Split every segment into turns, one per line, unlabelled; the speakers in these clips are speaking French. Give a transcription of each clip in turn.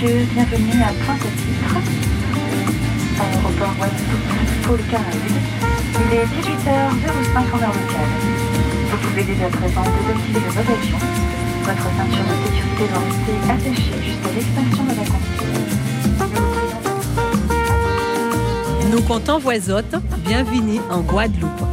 bienvenue à Pointe-à-Pitre, aéroport Guadeloupe, pôle Caraïbes. Il est 18h05 en heure locale. Vous pouvez dès à présent désactiver vos avions. Votre ceinture de sécurité doit rester attachée jusqu'à l'extinction de la conduite.
Nous comptons voisotte, bienvenue en Guadeloupe.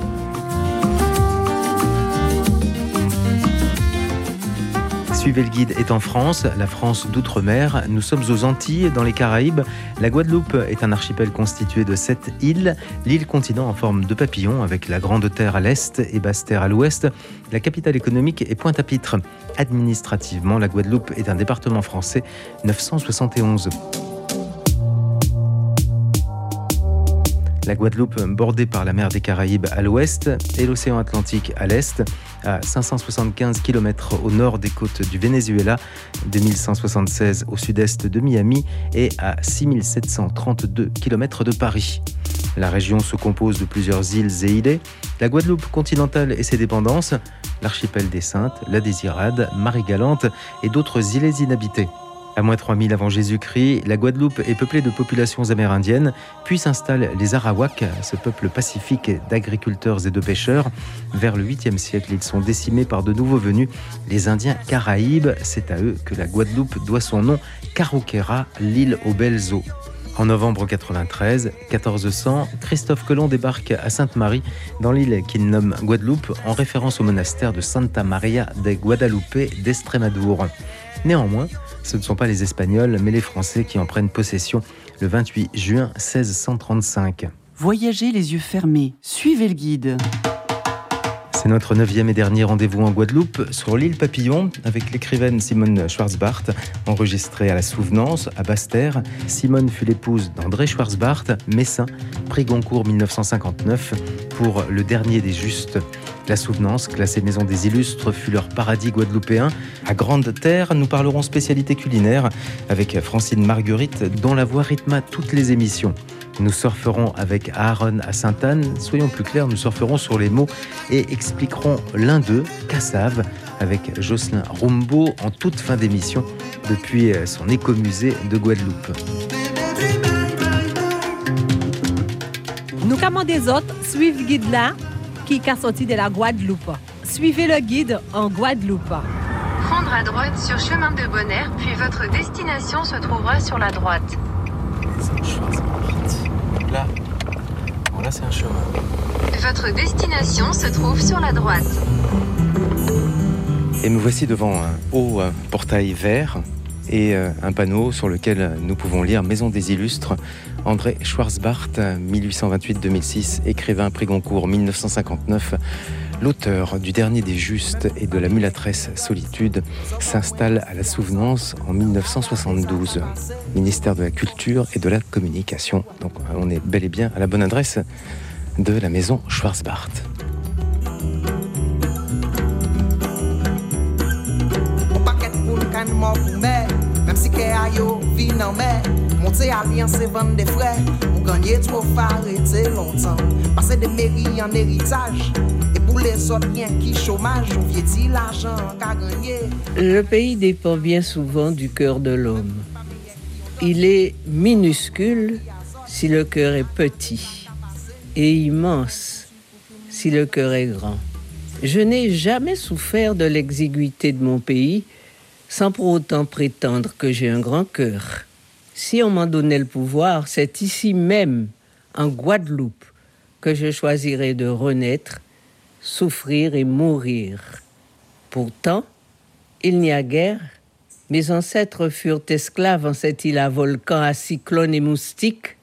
Suivez le guide est en France, la France d'outre-mer. Nous sommes aux Antilles, dans les Caraïbes. La Guadeloupe est un archipel constitué de sept îles. L'île continent en forme de papillon, avec la Grande Terre à l'est et Basse Terre à l'ouest. La capitale économique est Pointe-à-Pitre. Administrativement, la Guadeloupe est un département français 971. La Guadeloupe bordée par la mer des Caraïbes à l'ouest et l'océan Atlantique à l'est, à 575 km au nord des côtes du Venezuela, 2176 au sud-est de Miami et à 6732 km de Paris. La région se compose de plusieurs îles et îlets, la Guadeloupe continentale et ses dépendances, l'archipel des Saintes, la Désirade, Marie-Galante et d'autres îles inhabitées. À moins 3000 avant Jésus-Christ, la Guadeloupe est peuplée de populations amérindiennes, puis s'installent les Arawaks, ce peuple pacifique d'agriculteurs et de pêcheurs. Vers le 8e siècle, ils sont décimés par de nouveaux venus, les Indiens Caraïbes. C'est à eux que la Guadeloupe doit son nom, Carouquera, l'île aux belles eaux. En novembre 93, 1400, Christophe Colomb débarque à Sainte-Marie, dans l'île qu'il nomme Guadeloupe, en référence au monastère de Santa Maria de Guadalupe d'Estrémadour. Néanmoins, ce ne sont pas les Espagnols, mais les Français qui en prennent possession le 28 juin 1635.
Voyagez les yeux fermés, suivez le guide.
C'est notre neuvième et dernier rendez-vous en Guadeloupe, sur l'île Papillon, avec l'écrivaine Simone Schwarzbart, enregistrée à la Souvenance, à Basse-Terre. Simone fut l'épouse d'André Schwarzbart, médecin, prix Goncourt 1959, pour Le Dernier des Justes. La Souvenance, classée Maison des Illustres, fut leur paradis guadeloupéen. À Grande Terre, nous parlerons spécialité culinaire avec Francine Marguerite, dont la voix rythma toutes les émissions. Nous surferons avec Aaron à Sainte-Anne. Soyons plus clairs, nous surferons sur les mots et expliquerons l'un d'eux, Cassave, avec Jocelyn Rumbo en toute fin d'émission depuis son écomusée de Guadeloupe.
Nous commandons des autres, suivez le guide qui est sorti de la Guadeloupe. Suivez le guide en Guadeloupe.
Prendre à droite sur chemin de Bonaire, puis votre destination se trouvera sur la droite.
Là, là c'est un chemin.
Votre destination se trouve sur la droite.
Et nous voici devant un haut portail vert et un panneau sur lequel nous pouvons lire Maison des Illustres. André Schwarzbart, 1828-2006, écrivain prix Goncourt 1959. L'auteur du Dernier des Justes et de la Mulatresse Solitude s'installe à la Souvenance en 1972, ministère de la Culture et de la Communication. Donc on est bel et bien à la bonne adresse de la maison Schwarzbart.
Le pays dépend bien souvent du cœur de l'homme. Il est minuscule si le cœur est petit Et immense si le cœur est grand. Je n'ai jamais souffert de l'exiguïté de mon pays sans pour autant prétendre que j'ai un grand cœur. Si on m'en donnait le pouvoir, c'est ici même, en Guadeloupe, que je choisirais de renaître, souffrir et mourir. Pourtant, il n'y a guère. Mes ancêtres furent esclaves en cette île à volcan, à cyclones et moustiques,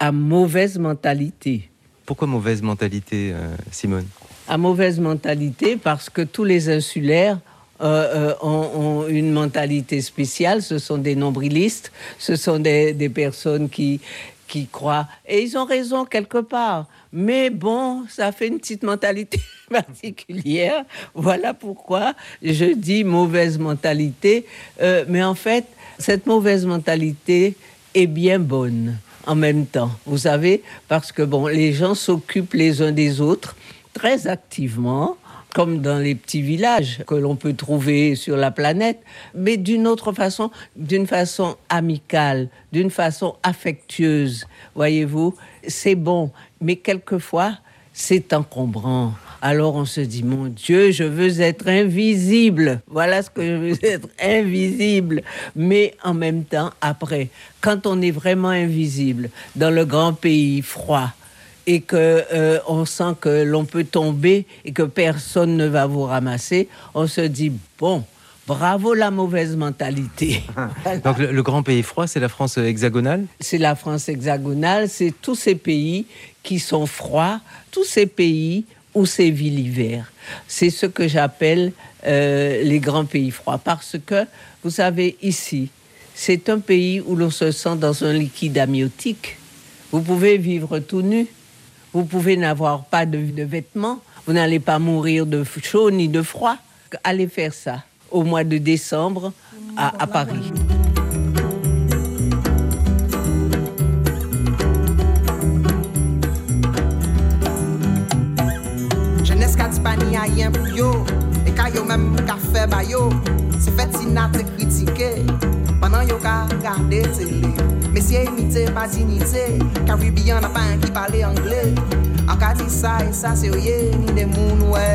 à mauvaise mentalité.
Pourquoi mauvaise mentalité, euh, Simone?
À mauvaise mentalité parce que tous les insulaires euh, euh, ont, une mentalité spéciale. Ce sont des nombrilistes, ce sont des, des, personnes qui, qui croient. Et ils ont raison quelque part. Mais bon, ça fait une petite mentalité particulière. Voilà pourquoi je dis mauvaise mentalité. Euh, mais en fait, cette mauvaise mentalité est bien bonne en même temps. Vous savez, parce que bon, les gens s'occupent les uns des autres très activement comme dans les petits villages que l'on peut trouver sur la planète, mais d'une autre façon, d'une façon amicale, d'une façon affectueuse. Voyez-vous, c'est bon, mais quelquefois, c'est encombrant. Alors on se dit, mon Dieu, je veux être invisible. Voilà ce que je veux être invisible. Mais en même temps, après, quand on est vraiment invisible dans le grand pays froid, et que euh, on sent que l'on peut tomber et que personne ne va vous ramasser, on se dit bon, bravo la mauvaise mentalité.
Donc le, le grand pays froid, c'est la France hexagonale?
C'est la France hexagonale, c'est tous ces pays qui sont froids, tous ces pays où vie l'hiver. C'est ce que j'appelle euh, les grands pays froids parce que vous savez ici, c'est un pays où l'on se sent dans un liquide amniotique. Vous pouvez vivre tout nu, vous pouvez n'avoir pas de, vêtements, vous n'allez pas mourir de chaud ni de froid. Allez faire ça au mois de décembre à, à Paris.
Jeunesse ka di pa ni a yen pou yo E ka yo menm ka fe ba yo Se fet si Panan yo ka gade tele Mesye imite pa dinite Caribbean na pa an ki pale angle An ka di sa e sa serye Ni de moun we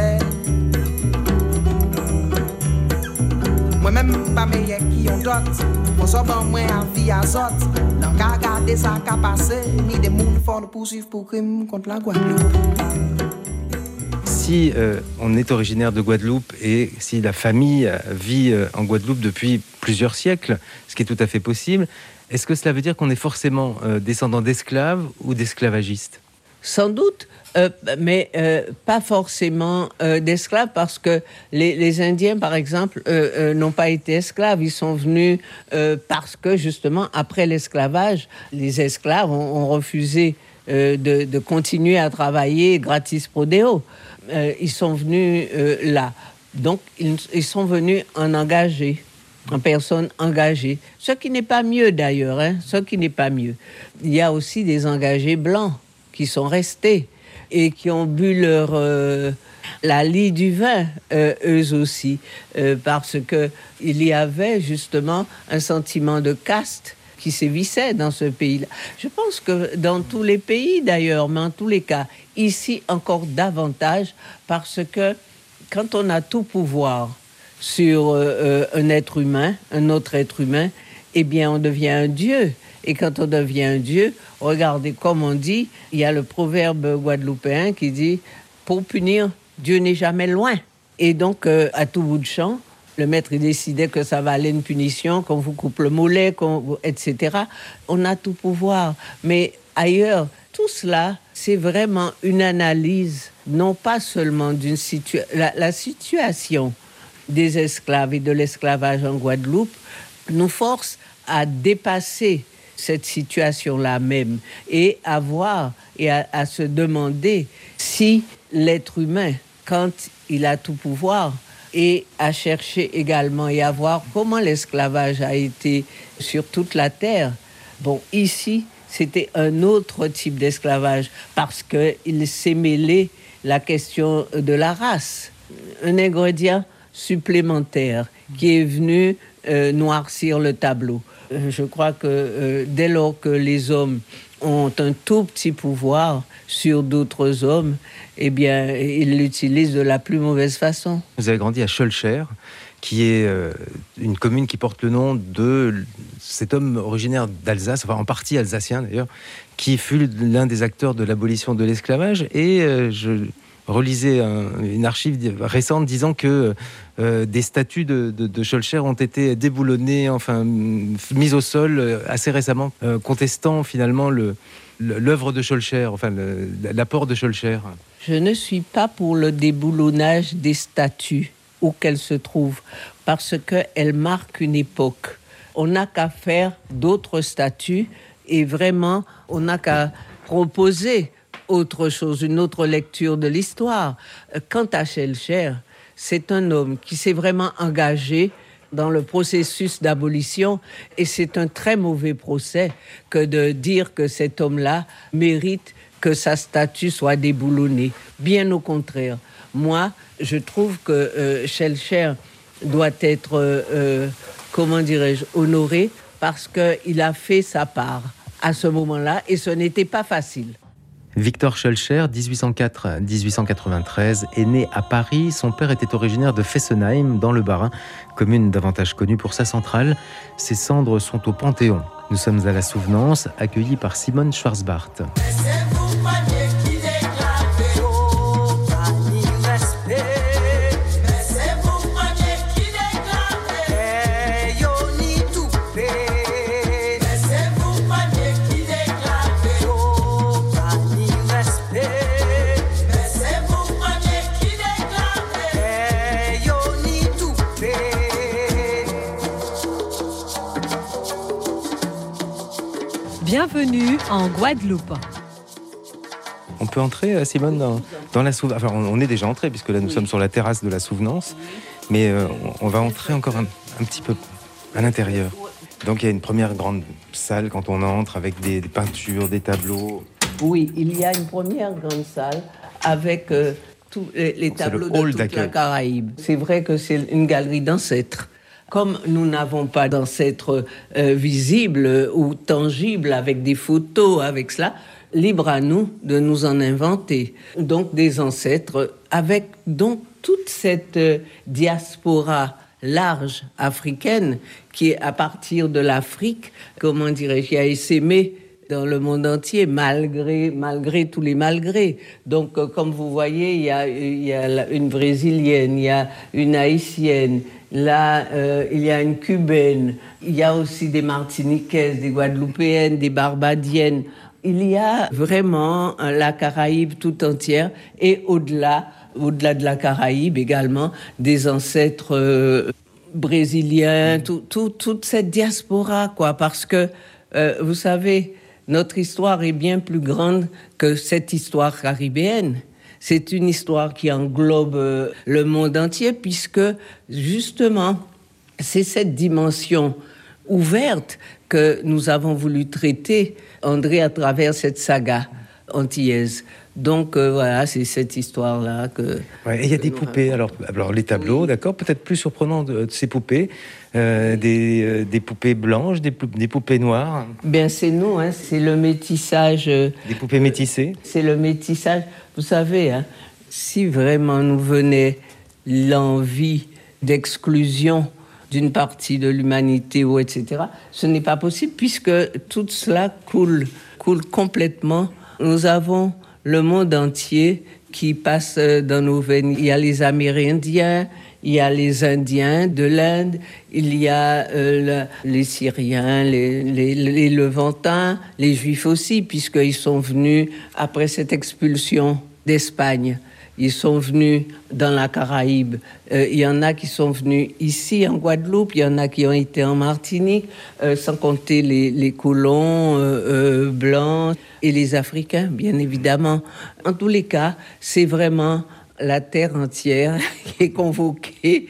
Mwen menm pa meye ki yon dot Mwen so ban mwen an vi azot Nan ka gade sa ka pase Ni de moun fò nou poursuiv pou krim kont la Guadeloupe
Si euh, on est originaire de Guadeloupe et si la famille euh, vit euh, en Guadeloupe depuis plusieurs siècles, ce qui est tout à fait possible, est-ce que cela veut dire qu'on est forcément descendant d'esclaves ou d'esclavagistes?
Sans doute, mais pas forcément d'esclaves parce que les, Indiens, par exemple, n'ont pas été esclaves. Ils sont venus parce que justement, après l'esclavage, les esclaves ont, refusé de, de continuer à travailler gratis pro deo. Euh, ils sont venus euh, là. Donc, ils, sont venus en engagés en personnes engagées. Ce qui n'est pas mieux d'ailleurs, hein, ce qui n'est pas mieux. Il y a aussi des engagés blancs qui sont restés et qui ont bu leur euh, la lie du vin, eux aussi, parce que il y avait justement un sentiment de caste qui sévissait dans ce pays-là. Je pense que dans tous les pays d'ailleurs, mais en tous les cas, ici encore davantage, parce que quand on a tout pouvoir sur euh, euh, un être humain, un autre être humain, eh bien on devient un dieu. Et quand on devient un dieu, regardez comme on dit, il y a le proverbe guadeloupéen qui dit pour punir, Dieu n'est jamais loin. Et donc euh, à tout bout de champ, le maître décidait que ça valait une punition, qu'on vous coupe le mollet, qu'on- etc. On a tout pouvoir. Mais ailleurs, tout cela, c'est vraiment une analyse, non pas seulement d'une situation, la, situation des esclaves et de l'esclavage en Guadeloupe nous force à dépasser cette situation-là même et à voir et à, à se demander si l'être humain, quand il a tout pouvoir, et à chercher également et à voir comment l'esclavage a été sur toute la terre. Bon, ici, c'était un autre type d'esclavage parce qu'il s'est mêlé la question de la race. Un ingrédient supplémentaire qui est venu euh, noircir le tableau. Euh, je crois que euh, dès lors que les hommes ont un tout petit pouvoir sur d'autres hommes, eh bien, ils l'utilisent de la plus mauvaise façon.
Vous avez grandi à Schulcher, qui est une commune qui porte le nom de cet homme originaire d'Alsace, enfin en partie alsacien d'ailleurs, qui fut l'un des acteurs de l'abolition de l'esclavage. Et euh, je relisais un- une archive récente disant que euh, des statues de, de, ont été déboulonnées, enfin mises au sol euh, assez récemment, contestant finalement le le- l'œuvre de Schulcher, enfin l'apport de Schulcher.
Je ne suis pas pour le déboulonnage des statues où qu'elles se trouvent, parce qu'elles marquent une époque. On n'a qu'à faire d'autres statues et vraiment, on n'a qu'à proposer autre chose, une autre lecture de l'histoire. Quant à Schellcher, c'est un homme qui s'est vraiment engagé dans le processus d'abolition et c'est un très mauvais procès que de dire que cet homme-là mérite que sa statue soit déboulonnée. Bien au contraire. moi, je trouve que euh, Schellcher doit être, euh, euh, comment dirais-je, honoré parce qu'il a fait sa part à ce moment-là et ce n'était pas facile.
Victor Schulcher, 1804-1893, est né à Paris. Son père était originaire de Fessenheim, dans le Bas-Rhin, commune davantage connue pour sa centrale. Ses cendres sont au Panthéon. Nous sommes à la Souvenance, accueillis par Simone Schwarzbart.
En Guadeloupe.
On peut entrer, euh, Simone, dans, dans la souvenance? Enfin, on est déjà entré, puisque là, nous sommes sur la terrasse de la souvenance. Mais euh, on on va entrer encore un, un petit peu à l'intérieur. Donc, il y a une première grande salle quand on entre, avec des, des peintures, des tableaux.
Oui, il y a une première grande salle avec euh, tous les,
le
tableaux de toute la. Caraïbe. C'est vrai que c'est une galerie d'ancêtres. Comme nous n'avons pas d'ancêtres euh, visibles ou tangibles avec des photos, avec cela, libre à nous de nous en inventer. Donc des ancêtres avec donc toute cette euh, diaspora large africaine qui est à partir de l'Afrique, comment dirais-je, a essaimé dans le monde entier, malgré, malgré tous les malgrés. Donc, euh, comme vous voyez, il y a, une brésilienne, il y a une haïtienne, là, euh, il y a une cubaine, il y a aussi des martiniquaises, des guadeloupéennes, des barbadiennes. Il y a vraiment euh, la Caraïbe tout entière et au-delà, au-delà de la Caraïbe également, des ancêtres euh, brésiliens, tout- tout- toute cette diaspora, quoi, parce que, euh, vous savez, notre histoire est bien plus grande que cette histoire caribéenne. C'est une histoire qui englobe euh, le monde entier, puisque, justement, c'est cette dimension ouverte que nous avons voulu traiter, André, à travers cette saga antillaise. Donc, euh, voilà, c'est cette histoire-là que...
Ouais, et il y a des poupées. Alors, alors les tableaux, d'accord, peut-être plus surprenant de, de ces poupées. Euh, des, euh, des poupées blanches, des, pou- des poupées noires,
Bien, c'est nous, hein, c'est le métissage...
des poupées métissées.
C'est le métissage. Vous savez, hein, si vraiment nous venait l'envie d'exclusion d'une partie de l'humanité ou etc., ce n'est pas possible puisque tout cela coule, coule complètement. Nous avons le monde entier qui passe dans nos veines. Il y a les Amérindiens, il y a les Indiens de l'Inde, il y a euh, le- les Syriens, les, les Levantins, les Juifs aussi, puisqu'ils sont venus après cette expulsion d'Espagne. Ils sont venus dans la Caraïbe. Euh, il y en a qui sont venus ici en Guadeloupe, il y en a qui ont été en Martinique, euh, sans compter les, colons euh, blancs et les Africains, bien évidemment. En tous les cas, c'est vraiment la terre entière qui est convoquée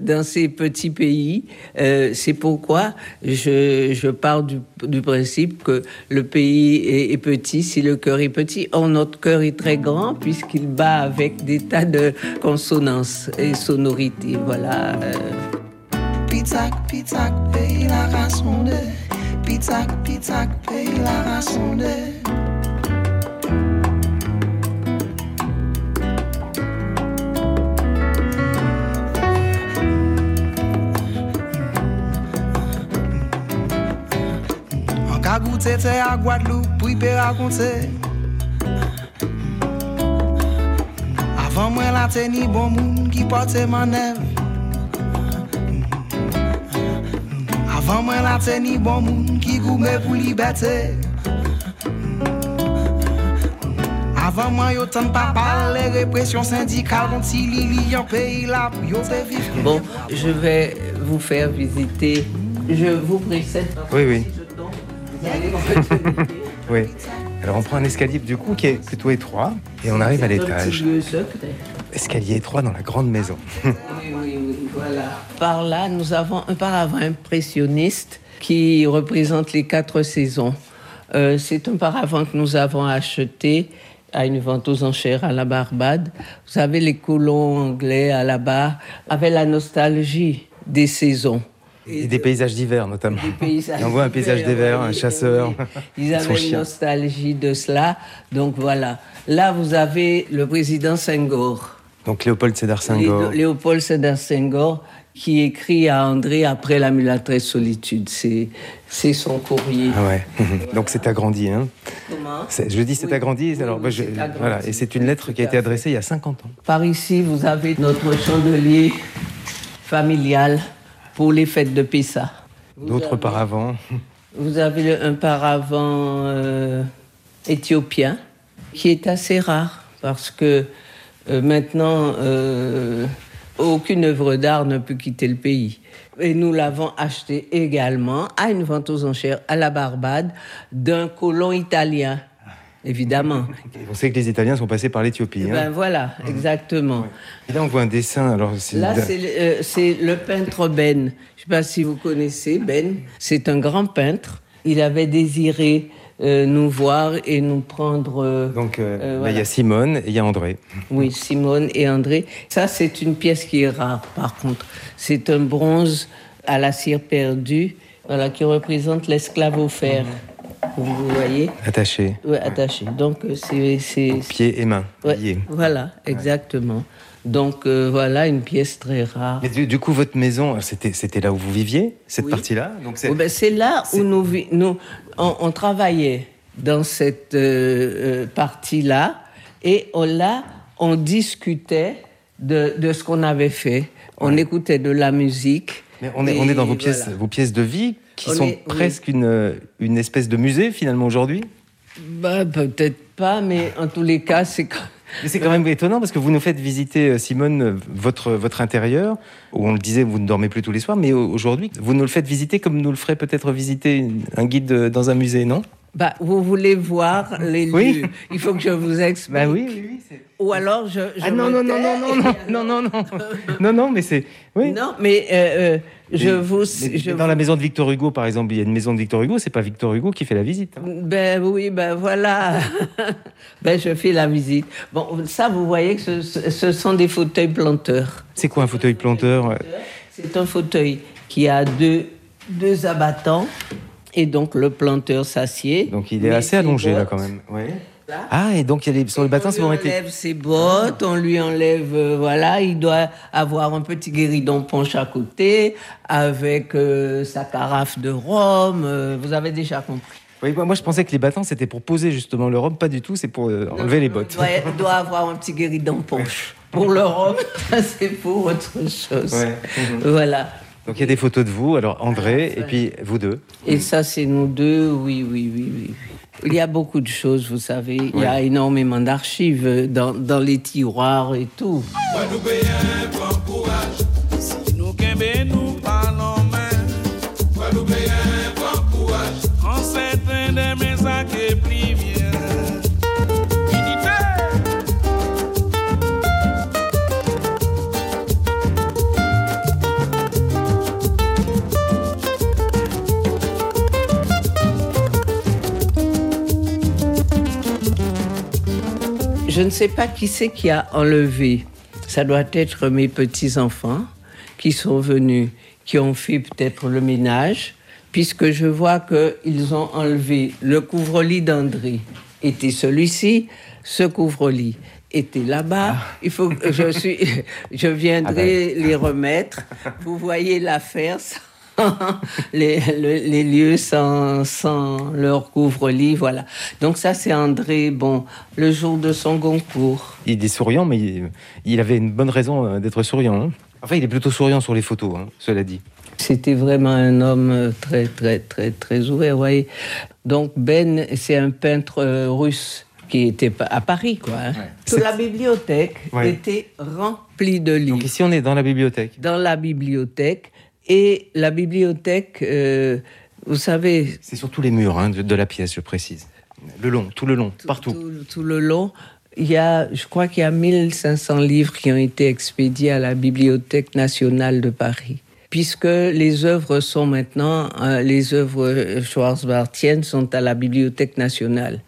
dans, ces petits pays. Euh, c'est pourquoi je, je pars du, principe que le pays est, petit si le cœur est petit. Or, notre cœur est très grand puisqu'il bat avec des tas de consonances et sonorités. Voilà. euh.
Pitak, pays la Pitak, pitak, pays la te a Guadeloupe pou y pe rakonte Avan mwen la teni bon moun ki porte manev Avan mwen la teni bon moun ki goume pou liberte Avan mwen yo tan pa pale repression syndicale Konti li li yon peyi la pou yo te viv
Bon, je vais vous faire visiter. Je vous précède.
Oui, oui. Oui. Alors, on prend un escalier du coup qui est plutôt étroit et on arrive à l'étage. Escalier étroit dans la grande maison.
Oui, oui, oui, voilà. Par là, nous avons un paravent impressionniste qui représente les quatre saisons. Euh, c'est un paravent que nous avons acheté à une vente aux enchères à la Barbade. Vous savez, les colons anglais à la barre avaient la nostalgie des saisons.
Et, des paysages d'hiver, notamment.
Paysages
on voit un paysage d'hiver, un
oui,
chasseur.
oui. Ils avaient une
chien.
nostalgie de cela. Donc voilà. Là, vous avez le président Senghor.
Donc Léopold Sédar Senghor.
Lé- Léopold Sédar Senghor, qui écrit à André après la mulâtresse solitude. C'est, son courrier.
Ah ouais. Donc c'est agrandi. Hein.
Comment
Je dis c'est
Oui.
agrandi.
Oui,
alors,
oui,
bah, je-
c'est agrandi.
voilà. Et c'est une lettre qui a été adressée il y a 50 ans.
Par ici, vous avez notre chandelier familial pour les fêtes de Pessa.
D'autres paravents.
Vous avez un paravent euh, éthiopien qui est assez rare parce que euh, maintenant, euh, aucune œuvre d'art ne peut quitter le pays. Et nous l'avons acheté également à une vente aux enchères à la Barbade d'un colon italien, évidemment.
On sait que les Italiens sont passés par l'Éthiopie. hein.
Ben voilà, exactement.
Et là, on voit un dessin. Alors, c'est
Là, c'est le- euh, c'est le peintre Ben. Je ne sais pas si vous connaissez Ben. C'est un grand peintre. Il avait désiré euh, nous voir et nous prendre. euh,
Donc, euh, il
voilà.
y a Simone et il y a André.
Oui, Simone et André. Ça, c'est une pièce qui est rare, par contre. C'est un bronze à la cire perdue, voilà, qui représente l'esclave au fer. Vous voyez
Attaché,
Ouais, Attaché. Donc, euh, c'est.
pieds et mains
ouais, voilà, exactement. Donc, euh, voilà une pièce très rare.
Mais du, du coup, votre maison, c'était là où vous viviez, cette
Oui.
partie-là. C'est
Oui, ben, là où nous, nous on, on travaillait dans cette euh, partie-là et on, là, on discutait de, de ce qu'on avait fait. On écoutait de la musique.
Mais on est, on est dans vos pièces,
voilà.
vos pièces de vie qui
On
sont
est- oui.
presque une, une espèce de musée finalement aujourd'hui.
Bah, Peut-être pas, mais en tous les cas, c'est quand-
Mais c'est quand même étonnant parce que vous nous faites visiter, euh, Simone, votre, votre intérieur, où on le disait, vous ne dormez plus tous les soirs, mais au- aujourd'hui, vous nous le faites visiter comme nous le ferait peut-être visiter un guide euh, dans un musée, non?
Bah, vous voulez voir les
Oui.
lieux. Il faut que je vous explique.
Bah oui, oui, oui.
Ou alors je. je
Ah non, non, non, non, non, non, non, non, non, non, non, mais c'est... Oui.
Non, mais euh, je
Mais-
vous.
mais
je
dans la maison de Victor Hugo, par exemple, il y a une maison de Victor Hugo, c'est pas Victor Hugo qui fait la visite. hein.
Ben oui, ben voilà. ben je fais la visite. Bon, ça, vous voyez que ce, sont des fauteuils planteurs.
C'est quoi un fauteuil planteur
C'est un fauteuil qui a deux, deux abattants. Et donc, le planteur s'assied.
Donc il est assez allongé là quand même. Ouais. Ah, et donc il y a les, sur le c'est
on
bon
lui
été.
enlève ses bottes, on lui enlève, euh, voilà, il doit avoir un petit guéridon punch à côté, avec euh, sa carafe de rhum, euh, vous avez déjà compris.
Oui, moi, moi, je pensais que les bâtons c'était pour poser justement le rhum, pas du tout, c'est pour euh, enlever les bottes.
Il doit, avoir un petit guéridon punch. Pour le rhum, c'est pour autre chose.
Ouais.
Voilà.
Donc il y a des photos de vous, alors André et puis vous deux.
Et ça, c'est nous deux, oui, oui, oui, oui. Il y a beaucoup de choses, vous savez. Il y a énormément d'archives dans, dans les tiroirs et tout. Sais pas qui c'est qui a enlevé. Ça doit être mes petits-enfants qui sont venus, qui ont fait peut-être le ménage, puisque je vois qu'ils ont enlevé le couvre-lit d'André. Était celui-ci, ce couvre-lit était là-bas. Il faut que je suis, je viendrai les remettre. Vous voyez l'affaire. sans les, le- les lieux sans, sans leur couvre-lit, voilà. Donc ça, c'est André, bon, le jour de son concours.
Il est souriant, mais il, il avait une bonne raison euh, d'être souriant. hein. Enfin, il est plutôt souriant sur les photos, hein, cela dit.
C'était vraiment un homme euh, très, très, très, très ouvert, vous voyez. Donc Ben, c'est un peintre euh, russe qui était à Paris, quoi. hein. Toute
C'est-
la bibliothèque
Ouais.
était remplie de livres.
Donc ici, on est dans la bibliothèque.
Dans la bibliothèque. Et la bibliothèque, euh, vous savez,
C'est sur tous les murs hein, de, de la pièce, je précise. Le long, tout le long, partout.
Tout, tout le long. Il y a, je crois qu'il y a 1500 livres qui ont été expédiés à la Bibliothèque nationale de Paris. Puisque les œuvres sont maintenant, euh, les œuvres schwarzbartiennes sont à la Bibliothèque nationale.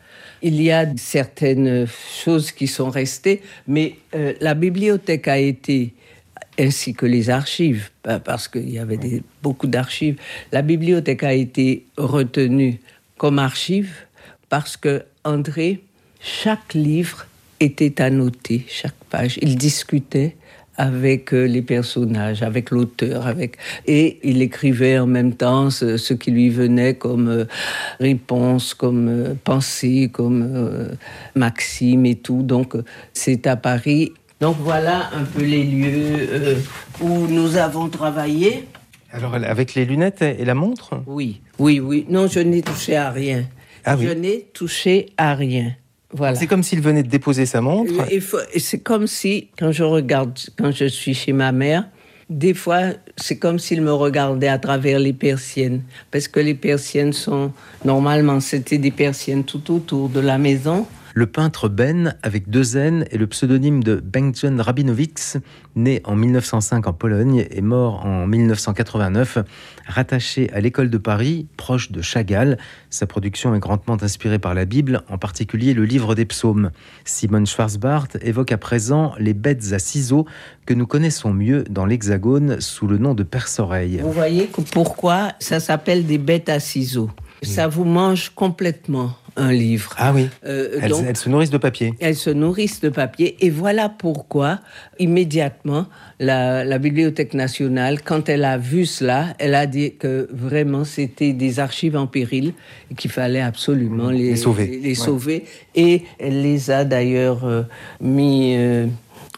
Il y a certaines choses qui sont restées, mais euh, la bibliothèque a été, ainsi que les archives, pa- parce qu'il y avait beaucoup d'archives, la bibliothèque a été retenue comme archive parce que André, chaque livre était annoté, chaque page. Il discutait avec euh, les personnages, avec l'auteur, avec et il écrivait en même temps ce, qui lui venait comme euh, réponse, comme euh, pensée, comme maxime et tout. Donc c'est à Paris. Donc voilà un peu les lieux euh, où nous avons travaillé.
Alors, avec les lunettes et la montre
Oui, oui, oui. Non, je n'ai touché à rien.
Ah oui.
Je n'ai touché à rien. Voilà.
C'est comme s'il venait de déposer sa montre.
C'est comme si, quand je regarde, quand je suis chez ma mère, des fois, c'est comme s'il me regardait à travers les persiennes. Parce que les persiennes sont, normalement, c'était des persiennes tout autour de la maison.
Le peintre Ben, avec deux N et le pseudonyme de Bengtson Rabinowicz, né en 1905 en Pologne et mort en 1989, rattaché à l'école de Paris, proche de Chagall. Sa production est grandement inspirée par la Bible, en particulier le livre des psaumes. Simone Schwarzbart évoque à présent les bêtes à ciseaux que nous connaissons mieux dans l'Hexagone sous le nom de perce-oreille.
Vous voyez que pourquoi ça s'appelle des bêtes à ciseaux. Ça vous mange complètement un livre.
Ah oui,
Euh,
elles,
donc-
elles se nourrissent de papier.
Elles se nourrissent de papier et voilà pourquoi immédiatement la, la Bibliothèque nationale, quand elle a vu cela, elle a dit que vraiment c'était des archives en péril et qu'il fallait absolument les,
Les sauver.
les- les
Ouais.
sauver. Et elle les a d'ailleurs euh, mis euh,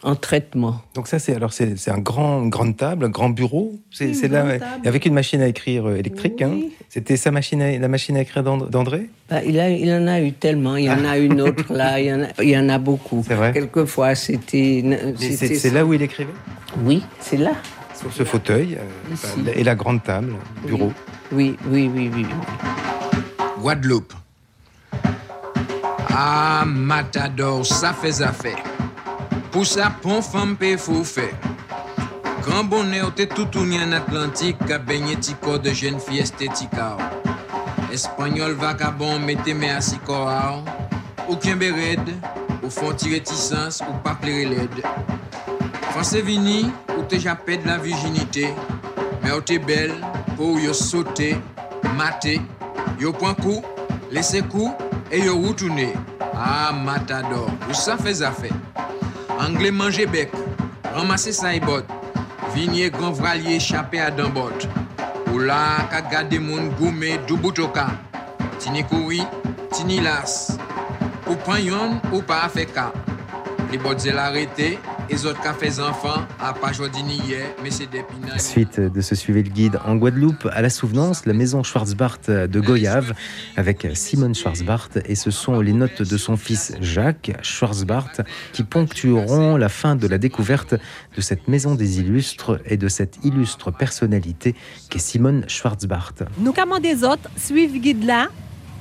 en traitement.
Donc ça, c'est alors c'est c'est un grand, une grande table, un grand bureau. C'est là,
table.
Et avec une machine à écrire euh, électrique. hein. C'était sa machine, à, la machine à écrire d'And- d'André?
Bah, il, a, il en a eu tellement. Il y en a une autre là. Il y en a, il y en a beaucoup.
C'est vrai
Quelquefois, c'était.
C'est
c'était-
c'est là où il écrivait?
Oui, c'est là.
Sur ce fauteuil euh, et la grande table, bureau.
Oui, oui, oui, oui. oui.
Guadeloupe. Ah, Matador, ça fait ça Pour ça, pon femme pe fou fait. Grand bonnet, ou te tout en Atlantique, a baigné ti corps de jeune fille esthétique. Espagnol vagabond, mettez mes assis corps. Ou qu'un béred, ou font réticence, ou pas plaire l'aide. Français vini, ou te jappé de la virginité. Mais ou te belle, pour yo sauter, mater, yo point coup, laisser coup, et yo retourner. Ah, matador, ou ça fait fait. Anglais manger bec, ramasser sa bot, vignier grand vralier à dambot. Ou là, ka moun goumé dou boutoka. Tini koui, tini las. Ou pan ou pas fait ka. Les bottes l'arrêté, les autres cafés enfants, à mais c'est des.
Suite de ce suivez le guide en Guadeloupe, à la Souvenance, la maison Schwarzbart de Goyave, avec Simone Schwarzbart, et ce sont les notes de son fils Jacques Schwarzbart qui ponctueront la fin de la découverte de cette maison des illustres et de cette illustre personnalité qu'est Simone Schwarzbart.
Nous commandons des autres, suivez le guide là,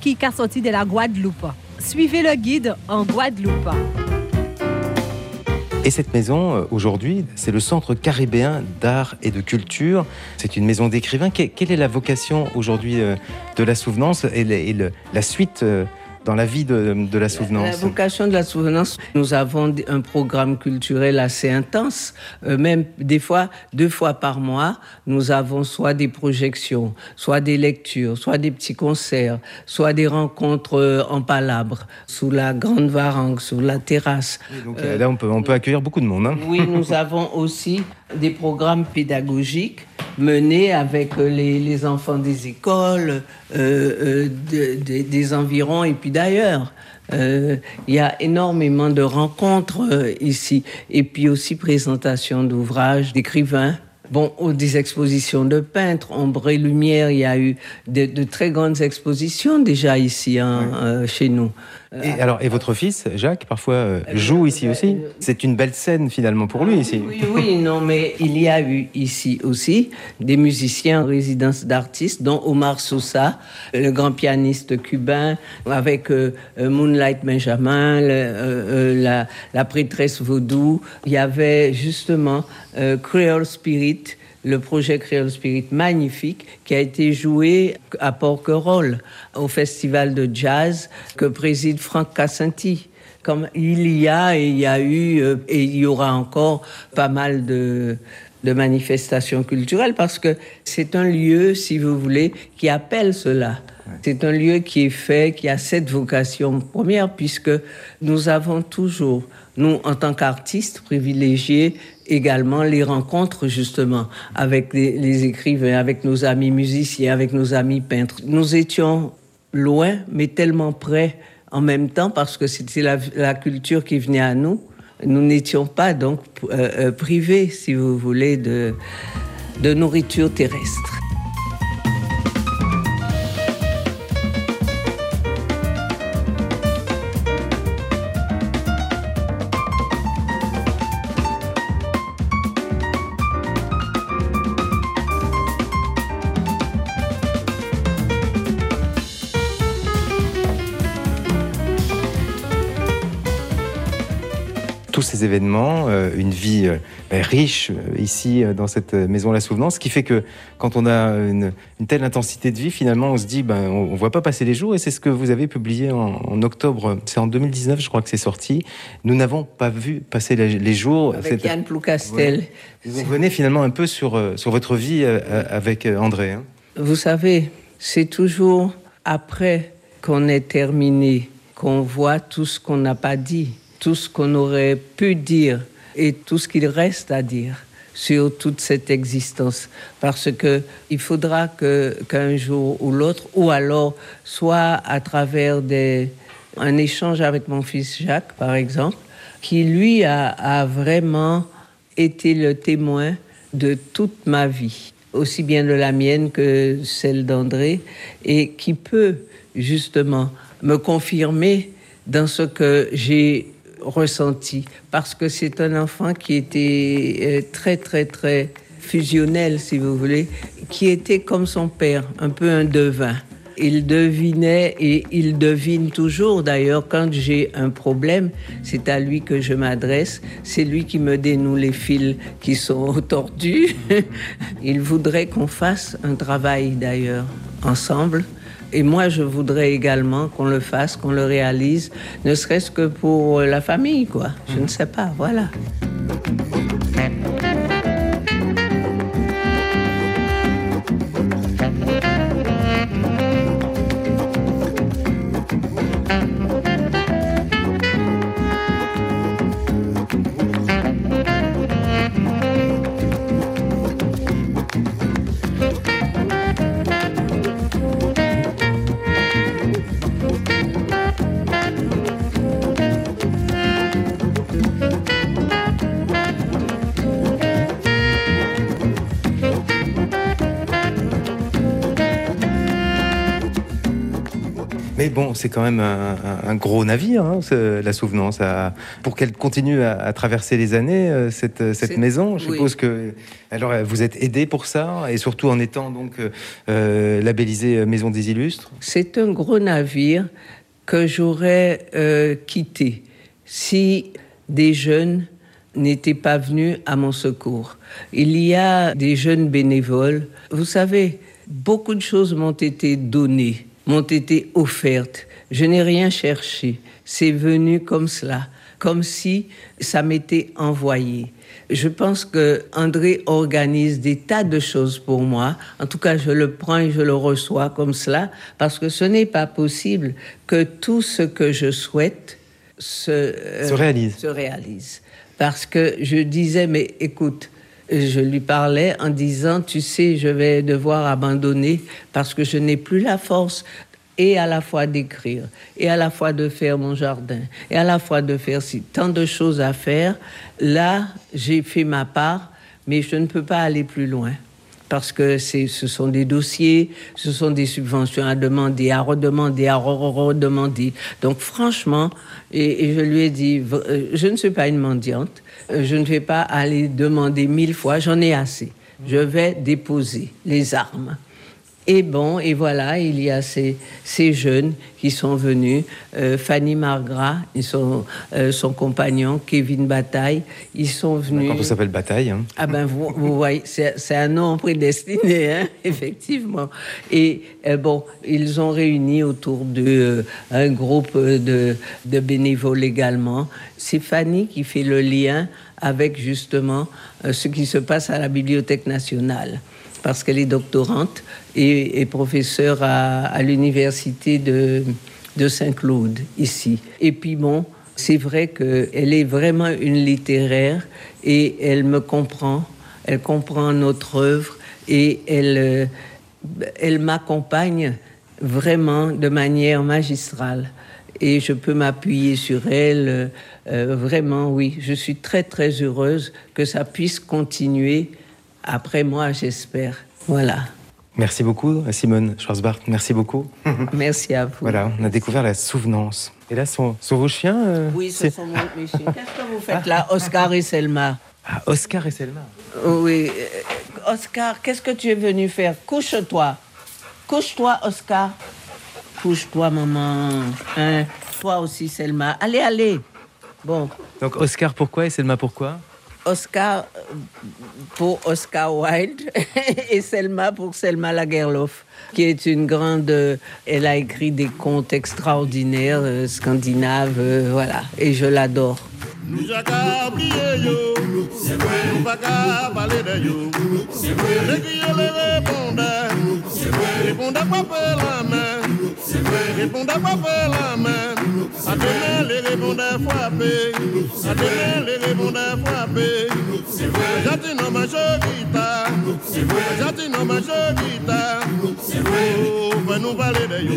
qui est sorti de la Guadeloupe. Suivez le guide en Guadeloupe.
Et cette maison, euh, aujourd'hui, c'est le Centre caribéen d'art et de culture. C'est une maison d'écrivains. Que- Quelle est la vocation aujourd'hui euh, de la Souvenance et, la suite euh, dans la vie de, de la
La
Souvenance
vocation de la souvenance, nous avons un programme culturel assez intense. Euh, même des fois, deux fois par mois, nous avons soit des projections, soit des lectures, soit des petits concerts, soit des rencontres euh, en palabres, sous la grande varangue, sous la terrasse.
Donc euh, là, on peut, on peut accueillir beaucoup de monde. hein.
Oui, nous avons aussi des programmes pédagogiques menés avec euh, les, les enfants des écoles, euh, euh, de- de- des environs et puis d'ailleurs. Euh, Il y a énormément de rencontres euh, ici et puis aussi présentation d'ouvrages d'écrivains. Bon, ou des expositions de peintres, ombre et lumière, il y a eu de, de très grandes expositions déjà ici hein, chez nous.
Et, alors, et votre fils, Jacques, parfois euh, joue ici aussi. C'est une belle scène finalement pour lui ici.
Oui, oui, non, mais il y a eu ici aussi des musiciens en résidence d'artistes, dont Omar Sosa, le grand pianiste cubain, avec euh, euh, Moonlight Benjamin, le- euh, euh, la, la prêtresse vaudou. Il y avait justement euh, Creole Spirit, le projet Creole Spirit magnifique qui a été joué à Porquerolles au festival de jazz que préside Franck Cassanti. Comme il y a et il y a eu euh, et il y aura encore pas mal de, de manifestations culturelles parce que c'est un lieu, si vous voulez, qui appelle cela. C'est un lieu qui est fait, qui a cette vocation première, puisque nous avons toujours, nous, en tant qu'artistes privilégiés, également les rencontres justement avec les, écrivains, avec nos amis musiciens, avec nos amis peintres. Nous étions loin, mais tellement près en même temps parce que c'était la, la, culture qui venait à nous. Nous n'étions pas donc euh, euh, privés, si vous voulez, de, de nourriture terrestre.
Ces événements, euh, une vie euh, riche euh, ici dans cette maison La Souvenance, qui fait que quand on a une, une, telle intensité de vie, finalement, on se dit, ben, on ne voit pas passer les jours. Et c'est ce que vous avez publié en, en octobre, c'est en 2019, je crois que c'est sorti. Nous n'avons pas vu passer les, les jours.
Avec Yann Ploucastel.
Vous revenez finalement un peu sur, sur votre vie avec André. Hein.
Vous savez, c'est toujours après qu'on ait terminé qu'on voit tout ce qu'on n'a pas dit tout ce qu'on aurait pu dire et tout ce qu'il reste à dire sur toute cette existence. Parce que il faudra qu'un jour ou l'autre, ou alors soit à travers un échange avec mon fils Jacques, par exemple, qui lui a, a vraiment été le témoin de toute ma vie, aussi bien de la mienne que celle d'André, et qui peut justement me confirmer dans ce que j'ai ressenti parce que c'est un enfant qui était très très très fusionnel si vous voulez qui était comme son père un peu un devin. Il devinait et il devine toujours d'ailleurs quand j'ai un problème c'est à lui que je m'adresse c'est lui qui me dénoue les fils qui sont tordus. Il voudrait qu'on fasse un travail d'ailleurs ensemble et moi, je voudrais également qu'on le fasse, qu'on le réalise, ne serait-ce que pour la famille, quoi. Je ne sais pas, voilà.
Bon, c'est quand même un, gros navire, hein, la souvenance. À, pour qu'elle continue à, à, traverser les années, euh, cette, cette maison, je suppose que. Alors, vous êtes aidé pour ça, et surtout en étant donc euh, labellisé Maison des Illustres
C'est un gros navire que j'aurais euh, quitté si des jeunes n'étaient pas venus à mon secours. Il y a des jeunes bénévoles. Vous savez, beaucoup de choses m'ont été données m'ont été offertes. Je n'ai rien cherché. C'est venu comme cela, comme si ça m'était envoyé. Je pense que André organise des tas de choses pour moi. En tout cas, je le prends et je le reçois comme cela, parce que ce n'est pas possible que tout ce que je souhaite se,
euh, se réalise.
Se réalise. Parce que je disais, mais écoute, je lui parlais en disant, tu sais, je vais devoir abandonner parce que je n'ai plus la force et à la fois d'écrire, et à la fois de faire mon jardin, et à la fois de faire si, tant de choses à faire. Là, j'ai fait ma part, mais je ne peux pas aller plus loin. Parce que ce sont des dossiers, ce sont des subventions à demander, à redemander, à redemander. Donc franchement, et, et je lui ai dit, je ne suis pas une mendiante, je ne vais pas aller demander mille fois, j'en ai assez. Je vais déposer les armes Et bon, et voilà, il y a ces, ces jeunes qui sont venus. Euh, Fanny Margras et son, euh, son compagnon, Kevin Bataille, ils sont venus.
Quand on s'appelle Bataille. hein?
Ah ben vous, vous voyez, c'est un nom prédestiné, hein, effectivement. Et euh, bon, ils ont réuni autour euh, un groupe de, de bénévoles également. C'est Fanny qui fait le lien avec justement ce qui se passe à la Bibliothèque nationale, parce qu'elle est doctorante et, professeure à, l'université de, de Saint-Claude ici. Et puis bon, c'est vrai qu'elle est vraiment une littéraire et elle me comprend, elle comprend notre œuvre et elle, elle m'accompagne vraiment de manière magistrale. Et je peux m'appuyer sur elle. euh, vraiment, oui, je suis très très heureuse que ça puisse continuer après moi, j'espère. Voilà.
Merci beaucoup, Simone Schwarzbart. Merci beaucoup.
Merci à vous.
Voilà, on a découvert la souvenance. Et là, sont, sont vos chiens euh,
Oui, ce sont mes chiens. Qu'est-ce que vous faites là, Oscar et Selma
Ah, Oscar et Selma.
Oui. euh, Oscar, qu'est-ce que tu es venu faire? Couche-toi. Couche-toi, Oscar. Couche-toi, maman. Hein? Toi aussi, Selma. Allez, allez. Bon,
Donc Oscar pourquoi et Selma pourquoi?
Oscar euh, pour Oscar Wilde et Selma pour Selma Lagerlof, qui est une grande. euh, Elle a écrit des contes extraordinaires euh, scandinaves, euh, voilà, et je l'adore.
Yo. Les qui les répondent, répondent pas faire la main, répondent pas faire la main. À demain les les répondent frapper. J'attends non ma guitare, j'attends non ma guitare. Oh, va nous parler de yo,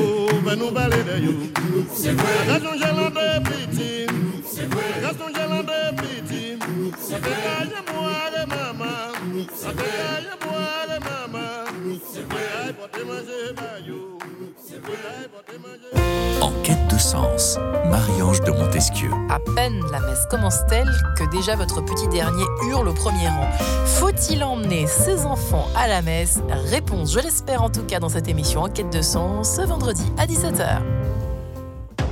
oh, va nous parler de yo. Gaston Gélant de petit, de moi de maman, ça fait caille moi de maman, c'est vrai, pour te manger, baillot, c'est vrai, pour te manger.
Sens, Marie-Ange de Montesquieu.
À peine la messe commence-t-elle que déjà votre petit dernier hurle au premier rang. Faut-il emmener ses enfants à la messe? Réponse, je l'espère en tout cas dans cette émission Enquête de sens, ce vendredi à 17h.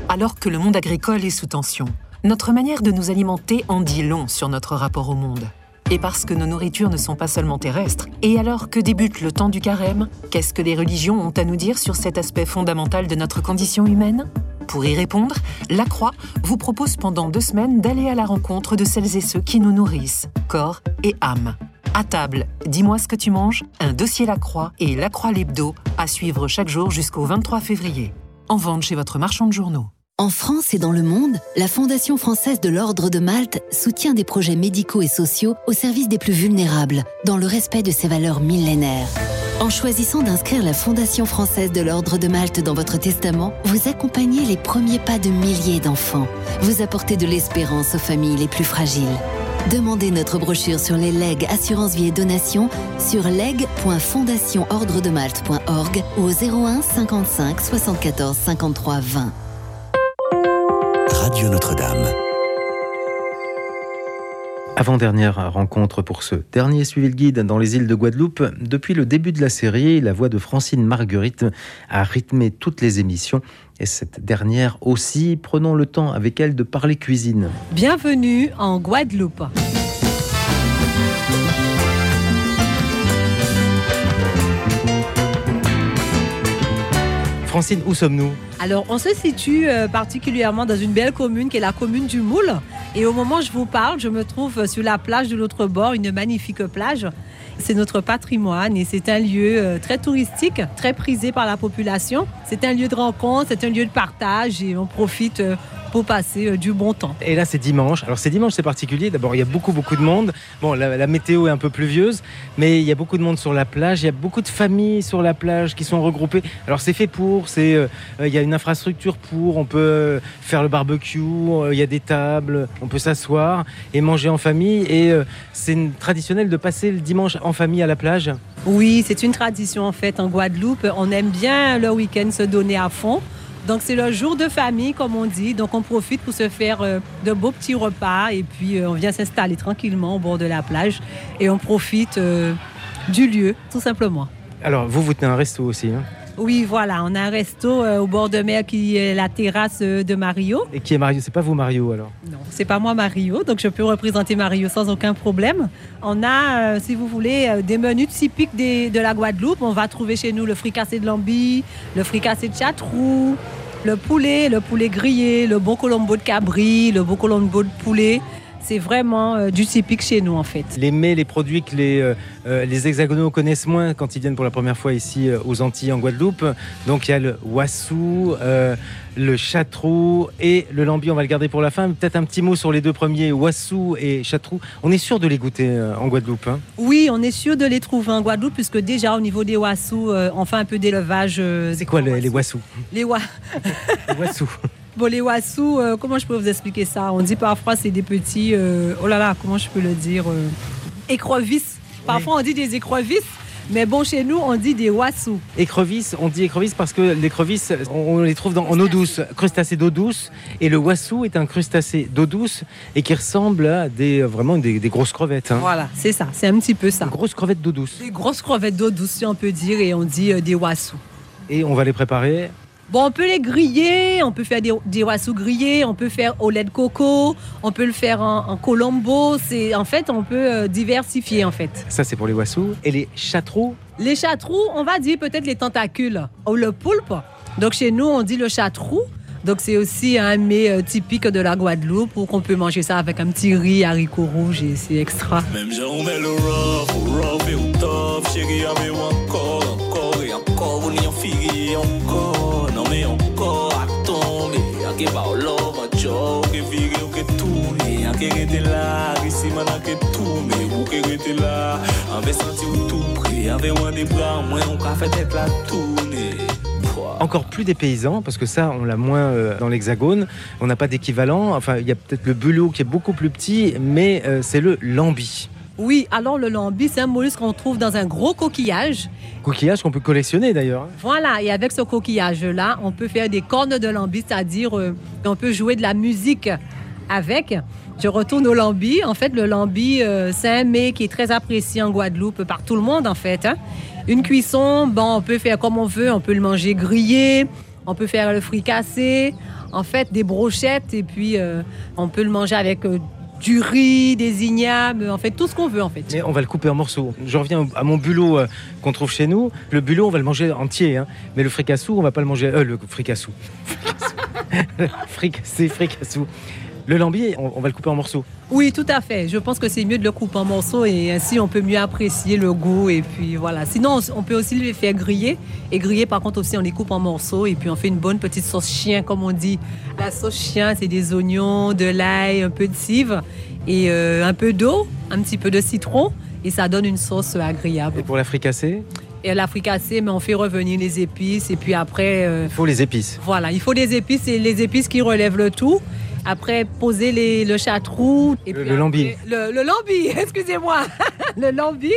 Alors que le monde agricole est sous tension, notre manière de nous alimenter en dit long sur notre rapport au monde. Et parce que nos nourritures ne sont pas seulement terrestres, et alors que débute le temps du carême, qu'est-ce que les religions ont à nous dire sur cet aspect fondamental de notre condition humaine? Pour y répondre, La Croix vous propose pendant deux semaines d'aller à la rencontre de celles et ceux qui nous nourrissent, corps et âme. À table, dis-moi ce que tu manges, un dossier La Croix et La Croix l'hebdo à suivre chaque jour jusqu'au 23 février. En vente chez votre marchand de journaux.
En France et dans le monde, la Fondation française de l'Ordre de Malte soutient des projets médicaux et sociaux au service des plus vulnérables, dans le respect de ses valeurs millénaires. En choisissant d'inscrire la Fondation française de l'Ordre de Malte dans votre testament, vous accompagnez les premiers pas de milliers d'enfants. Vous apportez de l'espérance aux familles les plus fragiles. Demandez notre brochure sur les legs assurance vie et donation sur leg.fondationordredemalte.org ou au 01 55 74 53 20.
Radio Notre-Dame.
Avant-dernière rencontre pour ce dernier suivi le guide dans les îles de Guadeloupe. Depuis le début de la série, la voix de Francine Marguerite a rythmé toutes les émissions. Et cette dernière aussi, prenons le temps avec elle de parler cuisine.
Bienvenue en Guadeloupe.
Francine, où sommes-nous
Alors, on se situe euh, particulièrement dans une belle commune qui est la commune du Moule. Et au moment où je vous parle, je me trouve sur la plage de l'autre bord, une magnifique plage. C'est notre patrimoine et c'est un lieu euh, très touristique, très prisé par la population. C'est un lieu de rencontre, c'est un lieu de partage et on profite euh, pour passer euh, du bon temps.
Et là, c'est dimanche. Alors, c'est dimanche, c'est particulier. D'abord, il y a beaucoup, beaucoup de monde. Bon, la, la météo est un peu pluvieuse, mais il y a beaucoup de monde sur la plage. Il y a beaucoup de familles sur la plage qui sont regroupées. Alors, c'est fait pour. C'est, euh, il y a une infrastructure pour. On peut euh, faire le barbecue. euh, Il y a des tables. On peut s'asseoir et manger en famille. Et euh, c'est traditionnel de passer le dimanche en famille à la plage.
Oui, c'est une tradition en fait en Guadeloupe. On aime bien le week-end se donner à fond. Donc c'est le jour de famille comme on dit. Donc on profite pour se faire euh, de beaux petits repas et puis euh, on vient s'installer tranquillement au bord de la plage et on profite euh, du lieu tout simplement.
Alors, vous, vous tenez un resto aussi. Hein?
Oui, voilà, on a un resto au bord de mer qui est la terrasse de Mario.
Et qui est Mario C'est pas vous, Mario, alors?
Non, c'est pas moi, Mario, donc je peux représenter Mario sans aucun problème. On a, euh, si vous voulez, des menus typiques de la Guadeloupe. On va trouver chez nous le fricassé de lambi, le fricassé de chatrou, le poulet, le poulet grillé, le bon colombo de cabri, le bon colombo de poulet c'est vraiment euh, du typique chez nous en fait.
Les mets, les produits que les, euh, euh, les hexagonaux connaissent moins quand ils viennent pour la première fois ici aux Antilles en Guadeloupe. Donc il y a le wassou, le chatrou et le lambi, on va le garder pour la fin. Peut-être un petit mot sur les deux premiers, wassou et chatrou. On est sûr de les goûter en Guadeloupe hein?
Oui, on est sûr de les trouver en Guadeloupe puisque déjà au niveau des wassous, on fait un peu d'élevage.
c'est quoi les, les wassous
Les, wa...
les
Bon, les wassous, euh, comment je peux vous expliquer ça? On dit parfois c'est des petits. Euh, oh là là, comment je peux le dire euh, Écrevisses. Parfois on dit des écrevisses. Mais bon, chez nous, on dit des wassous.
Écrevisses, on dit écrevisses parce que l'écrevisse, on les trouve dans, en eau douce, crustacés d'eau douce. Et le wassou est un crustacé d'eau douce et qui ressemble à des, vraiment des, grosses crevettes. Hein.
Voilà, c'est ça, c'est un petit peu ça.
Des grosses crevettes d'eau douce.
Des grosses crevettes d'eau douce, si on peut dire, et on dit des wassous.
Et on va les préparer
Bon, on peut les griller, on peut faire des, des grillés, on peut faire au lait de coco, on peut le faire en, colombo. C'est en fait, on peut euh, diversifier en fait.
Ça, c'est pour les wassous. Et les chatrous
Les chatrous, on va dire peut-être les tentacules ou le poulpe. Donc chez nous, on dit le chatrou. Donc c'est aussi un mets euh, typique de la Guadeloupe où on peut manger ça avec un petit riz, haricots rouges et c'est extra. Même le chérie, encore, encore et encore, encore?
Encore plus des paysans, parce que ça, on l'a moins euh, dans l'hexagone. On n'a pas d'équivalent. Enfin, il y a peut-être le bulot qui est beaucoup plus petit, mais euh, c'est le lambi.
Oui, alors le lambi, c'est un mollusque qu'on trouve dans un gros coquillage.
Coquillage qu'on peut collectionner d'ailleurs. Hein.
Voilà, et avec ce coquillage-là, on peut faire des cornes de lambi, c'est-à-dire euh, on peut jouer de la musique avec. Je retourne au lambi. En fait, le lambi, euh, c'est un mets qui est très apprécié en Guadeloupe par tout le monde, en fait. Hein. Une cuisson, bon, on peut faire comme on veut. On peut le manger grillé, on peut faire le fricassé, en fait, des brochettes, et puis euh, on peut le manger avec du riz, des ignames, en fait tout ce qu'on veut en fait.
Mais on va le couper en morceaux. Je reviens à mon bulot euh, qu'on trouve chez nous. Le bulot, on va le manger entier, hein. mais le fricassou, on va pas le manger. Euh, le fricassou. fricassé, fricassou. Le lambier, on, va le couper en morceaux.
Oui, tout à fait. Je pense que c'est mieux de le couper en morceaux et ainsi on peut mieux apprécier le goût et puis voilà. Sinon, on peut aussi les faire griller. Et griller, par contre, aussi on les coupe en morceaux et puis on fait une bonne petite sauce chien, comme on dit. La sauce chien, c'est des oignons, de l'ail, un peu de cive et euh, un peu d'eau, un petit peu de citron et ça donne une sauce agréable.
Et pour la fricassée?
Et la fricassée, mais on fait revenir les épices et puis après.
Euh, il faut les épices.
Voilà, il faut des épices et les épices qui relèvent le tout. Après, poser les, le chatrou.
Et le, lambi.
Le, lambi, excusez-moi. le lambi.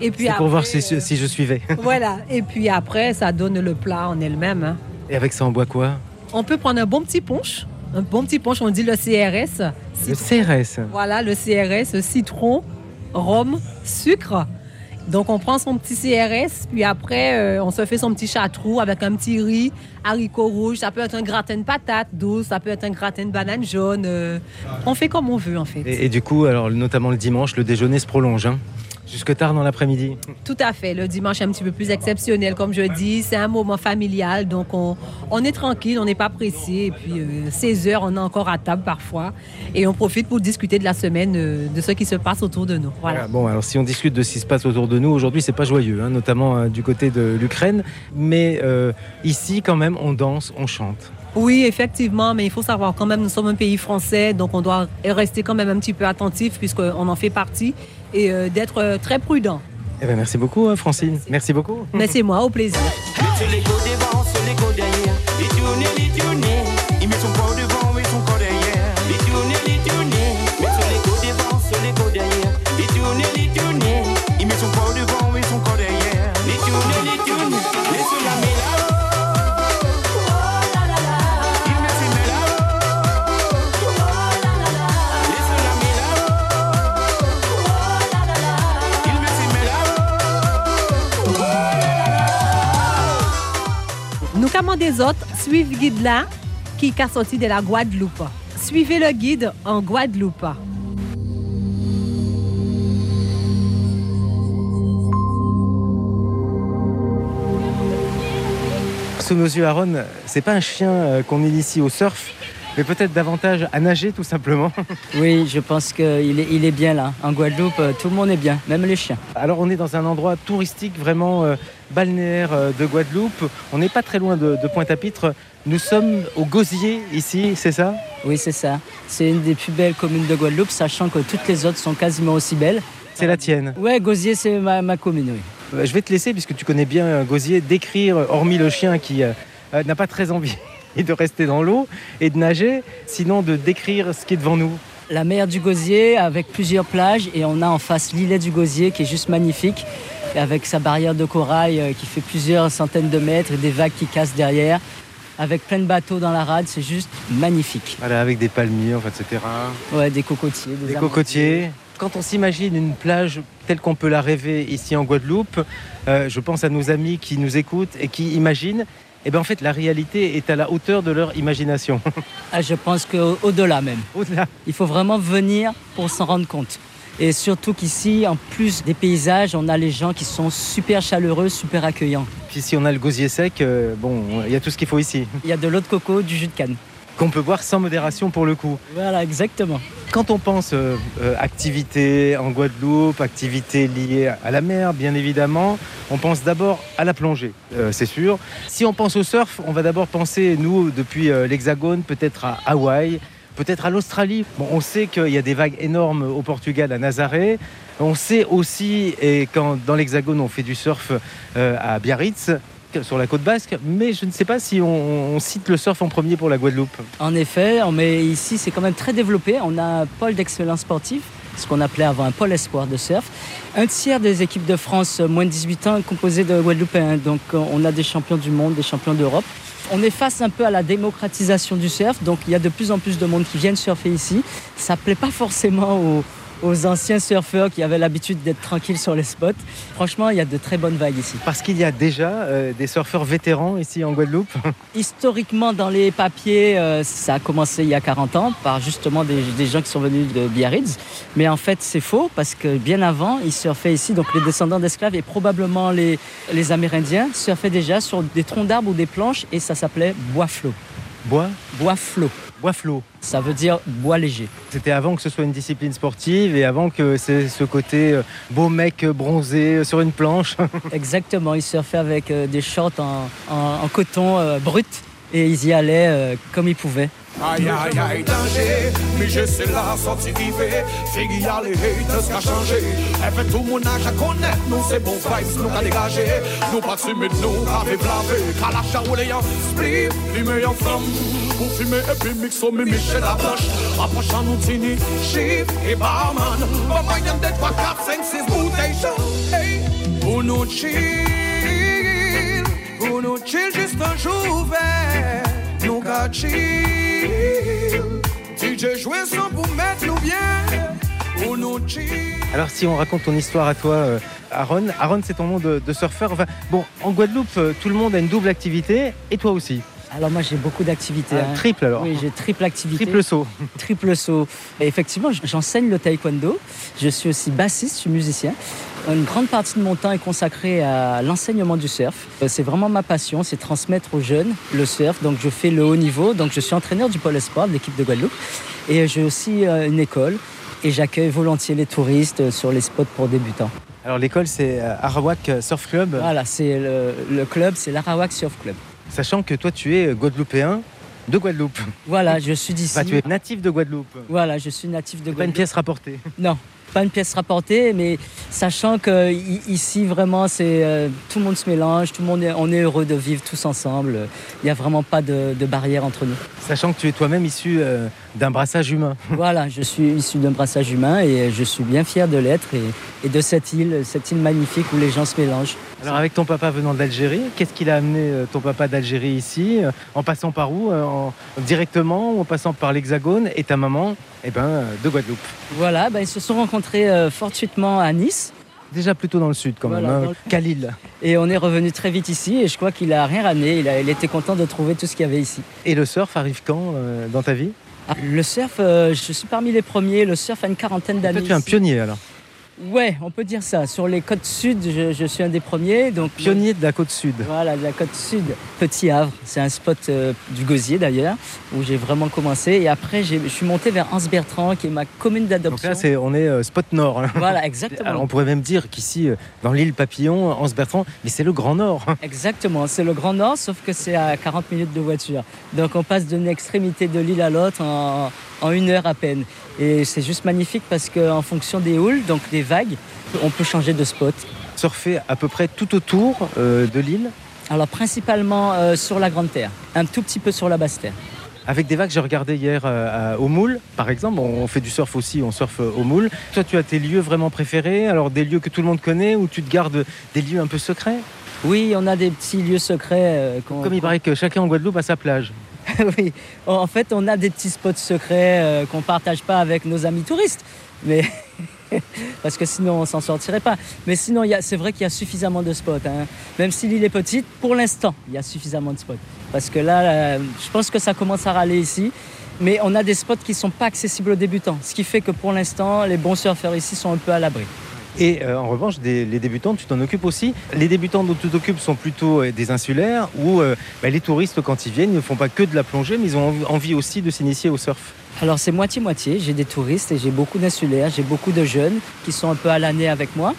Et puis pour voir si, si, je suivais.
voilà. Et puis après, ça donne le plat en elle-même. Hein.
Et avec ça, on boit quoi?
On peut prendre un bon petit punch. Un bon petit punch, on dit le CRS.
Le CRS.
Voilà, le CRS, citron, rhum, sucre. Donc on prend son petit CRS, puis après euh, on se fait son petit chatrou avec un petit riz, haricots rouges. Ça peut être un gratin de patates douces, ça peut être un gratin de banane jaune. Euh. on fait comme on veut en fait.
Et, du coup, alors notamment le dimanche, le déjeuner se prolonge. Hein Jusque tard dans l'après-midi.
Tout à fait. Le dimanche est un petit peu plus exceptionnel, comme je dis. C'est un moment familial, donc on, on est tranquille, on n'est pas pressé. Et puis, 16 euh, heures, on est encore à table parfois. Et on profite pour discuter de la semaine, euh, de ce qui se passe autour de nous. Voilà.
bon, alors si on discute de ce qui se passe autour de nous, aujourd'hui, c'est pas joyeux, hein, notamment euh, du côté de l'Ukraine. Mais ici, quand même, on danse, on chante.
Oui, effectivement, mais il faut savoir quand même, nous sommes un pays français, donc on doit rester quand même un petit peu attentif puisqu'on en fait partie et euh, d'être euh, très prudent.
Eh ben, merci beaucoup, hein, Francine. Merci, beaucoup.
Mais c'est moi, au plaisir. Des autres, suivez le guide là qui est sorti de la Guadeloupe. Suivez le guide en Guadeloupe.
Sous nos yeux, Aaron, c'est pas un chien euh, qu'on initie au surf, mais peut-être davantage à nager tout simplement.
Oui, je pense qu'il est, il est bien là. En Guadeloupe, euh, tout le monde est bien, même les chiens.
Alors on est dans un endroit touristique vraiment euh, balnéaire euh, de Guadeloupe. On n'est pas très loin de, de Pointe-à-Pitre. Nous sommes au Gosier ici, c'est ça?
Oui, c'est ça. C'est une des plus belles communes de Guadeloupe, sachant que toutes les autres sont quasiment aussi belles.
C'est la tienne
Ouais, Gosier, c'est ma, ma commune, oui.
Euh, Je vais te laisser, puisque tu connais bien euh, Gosier, décrire, hormis le chien qui euh, n'a pas très envie de rester dans l'eau et de nager, sinon de décrire ce qui est devant nous.
La mer du Gosier avec plusieurs plages et on a en face l'îlet du Gosier qui est juste magnifique avec sa barrière de corail euh, qui fait plusieurs centaines de mètres et des vagues qui cassent derrière avec plein de bateaux dans la rade, c'est juste magnifique.
Voilà, avec des palmiers, etc.
Ouais, des cocotiers, des,
cocotiers. Quand on s'imagine une plage telle qu'on peut la rêver ici en Guadeloupe, euh, je pense à nos amis qui nous écoutent et qui imaginent. Et bien en fait, la réalité est à la hauteur de leur imagination.
Ah, je pense qu'au-delà même.
Au-delà.
Il faut vraiment venir pour s'en rendre compte. Et surtout qu'ici, en plus des paysages, on a les gens qui sont super chaleureux, super accueillants.
Puis si on a le gosier sec, euh, bon, il y a tout ce qu'il faut ici.
Il y a de l'eau de coco, du jus de canne.
Qu'on peut boire sans modération pour le coup.
Voilà, exactement.
Quand on pense euh, euh, activité en Guadeloupe, activité liée à la mer, bien évidemment, on pense d'abord à la plongée, euh, c'est sûr. Si on pense au surf, on va d'abord penser, nous, depuis euh, l'Hexagone, peut-être à Hawaï, peut-être à l'Australie. On sait qu'il y a des vagues énormes au Portugal, à Nazaré. On sait aussi, et quand dans l'Hexagone, on fait du surf euh, à Biarritz, sur la côte basque, mais je ne sais pas si on, cite le surf en premier pour la Guadeloupe.
En effet, mais ici, c'est quand même très développé. On a un pôle d'excellence sportive, ce qu'on appelait avant un pôle espoir de surf. Un tiers des équipes de France moins de 18 ans est composé de Guadeloupéens. Donc, on a des champions du monde, des champions d'Europe. On est face un peu à la démocratisation du surf, donc il y a de plus en plus de monde qui viennent surfer ici. Ça plaît pas forcément aux, aux anciens surfeurs qui avaient l'habitude d'être tranquilles sur les spots. Franchement, il y a de très bonnes vagues ici.
Parce qu'il y a déjà euh, des surfeurs vétérans ici en Guadeloupe.
Historiquement, dans les papiers, euh, ça a commencé il y a 40 ans par justement des, des gens qui sont venus de Biarritz. Mais en fait, c'est faux parce que bien avant, ils surfaient ici. Donc les descendants d'esclaves et probablement les, les Amérindiens surfaient déjà sur des troncs d'arbres ou des planches et ça s'appelait bois flot.
Bois
Bois flot.
Bois flot.
Ça veut dire bois léger.
C'était avant que ce soit une discipline sportive et avant que c'est ce côté euh, beau mec bronzé euh, sur une planche.
Exactement, ils surfaient avec euh, des shorts en, en- en coton euh, brut et ils y allaient euh, comme ils pouvaient.
Aïe aïe aïe danger Mais je sais la sortie river Figgy y'a les haters qu'a changé Elle fait tout mon âge à connaître Nous c'est bon vibes, nous qu'a dégagé Nous pas timide, nous qu'a fait blaver Qu'a la charoule et en split Fumer en flamme Fumer et puis mixer mais Michel la blanche Approchant nous tini Chief et barman. Pas moyen d'être 3, 4, 5, 6 bouteilles chaudes. Hey Pour nous chill. Pour nous chill juste un jour ouvert. Nous qu'a chill. DJ jouer sans pour mettre nous bien. Pour nous chill.
Alors si on raconte ton histoire à toi, euh, Aaron, Aaron c'est ton nom de, de surfeur. Enfin, bon, en Guadeloupe, euh, tout le monde a une double activité et toi aussi.
Alors moi j'ai beaucoup d'activités.
Ah,
hein.
triple, alors.
Oui, j'ai triple activité.
Triple saut.
Triple saut. Et effectivement, j'enseigne le taekwondo. Je suis aussi bassiste, je suis musicien. Une grande partie de mon temps est consacrée à l'enseignement du surf. C'est vraiment ma passion, c'est transmettre aux jeunes le surf. Donc je fais le haut niveau. Donc je suis entraîneur du pôle espoir de l'équipe de Guadeloupe. Et j'ai aussi euh, une école. Et j'accueille volontiers les touristes euh, sur les spots pour débutants.
Alors l'école c'est euh, Arawak Surf Club.
Voilà, c'est le, le club, c'est l'Arawak Surf Club.
Sachant que toi tu es guadeloupéen de Guadeloupe.
Voilà, je suis d'ici.
Enfin, tu es natif de Guadeloupe.
Voilà, je suis natif de
Pas une
Guadeloupe.
pièce rapportée.
Non, pas une pièce rapportée, mais sachant que ici vraiment c'est euh, tout le monde se mélange, tout le monde est, on est heureux de vivre tous ensemble. Il n'y a vraiment pas de, de barrière entre nous.
Sachant que tu es toi-même issu euh, d'un brassage humain.
Voilà, je suis issu d'un brassage humain et je suis bien fier de l'être et, et de cette île, cette île magnifique où les gens se mélangent.
Alors avec ton papa venant d'Algérie, qu'est-ce qu'il a amené euh, ton papa d'Algérie ici euh, En passant par où euh, en- Directement ou en passant par l'Hexagone Et ta maman, eh ben, de Guadeloupe?
Voilà, ben, ils se sont rencontrés euh, fortuitement à Nice.
Déjà plutôt dans le sud quand
Voilà,
même,
dans
hein,
le-
qu'à Lille.
Et on est revenu très vite ici et je crois qu'il a rien rané. Il, a- il était content de trouver tout ce qu'il y avait ici.
Et le surf arrive quand euh, dans ta vie?
Ah, Le surf, euh, je suis parmi les premiers. Le surf a une quarantaine d'années.
Tu es un pionnier alors.
Ouais, on peut dire ça. Sur les côtes sud, je, je suis un des premiers. Donc
Pionnier de la côte sud.
Voilà, de la côte sud. Petit Havre, c'est un spot euh, du Gosier d'ailleurs, où j'ai vraiment commencé. Et après, je suis monté vers Anse Bertrand, qui est ma commune
Donc
d'adoption.
là, c'est, on est euh, spot nord. hein.
Voilà, exactement.
Alors on pourrait même dire qu'ici, euh, dans l'île Papillon, Anse Bertrand, mais c'est le Grand Nord.
Exactement, c'est le Grand Nord, sauf que c'est à 40 minutes de voiture. Donc on passe d'une extrémité de l'île à l'autre en, en une heure à peine. Et c'est juste magnifique parce qu'en fonction des houles, donc des vagues, on peut changer de spot.
Surfer à peu près tout autour euh, de l'île,
Alors principalement euh, sur la Grande Terre, un tout petit peu sur la Basse Terre.
avec des vagues. J'ai regardé hier euh, au Moule, par exemple. On fait du surf aussi, on surfe au Moule. Toi, tu as tes lieux vraiment préférés? Alors des lieux que tout le monde connaît ou tu te gardes des lieux un peu secrets?
Oui, on a des petits lieux secrets.
Comme il paraît que chacun en Guadeloupe a sa plage.
oui, en fait, on a des petits spots secrets euh, qu'on partage pas avec nos amis touristes, mais parce que sinon on s'en sortirait pas. Mais sinon, c'est vrai qu'il y a suffisamment de spots. hein. Même si l'île est petite, pour l'instant, il y a suffisamment de spots. Parce que là, euh, je pense que ça commence à râler ici. Mais on a des spots qui sont pas accessibles aux débutants, ce qui fait que pour l'instant, les bons surfeurs ici sont un peu à l'abri.
Et euh, en revanche, les débutants, tu t'en occupes aussi. Les débutants dont tu t'occupes sont plutôt euh, des insulaires où euh, bah, les touristes, quand ils viennent, ne font pas que de la plongée, mais ils ont envie aussi de s'initier au surf.
Alors c'est moitié-moitié. J'ai des touristes et j'ai beaucoup d'insulaires. J'ai beaucoup de jeunes qui sont un peu à l'année avec moi.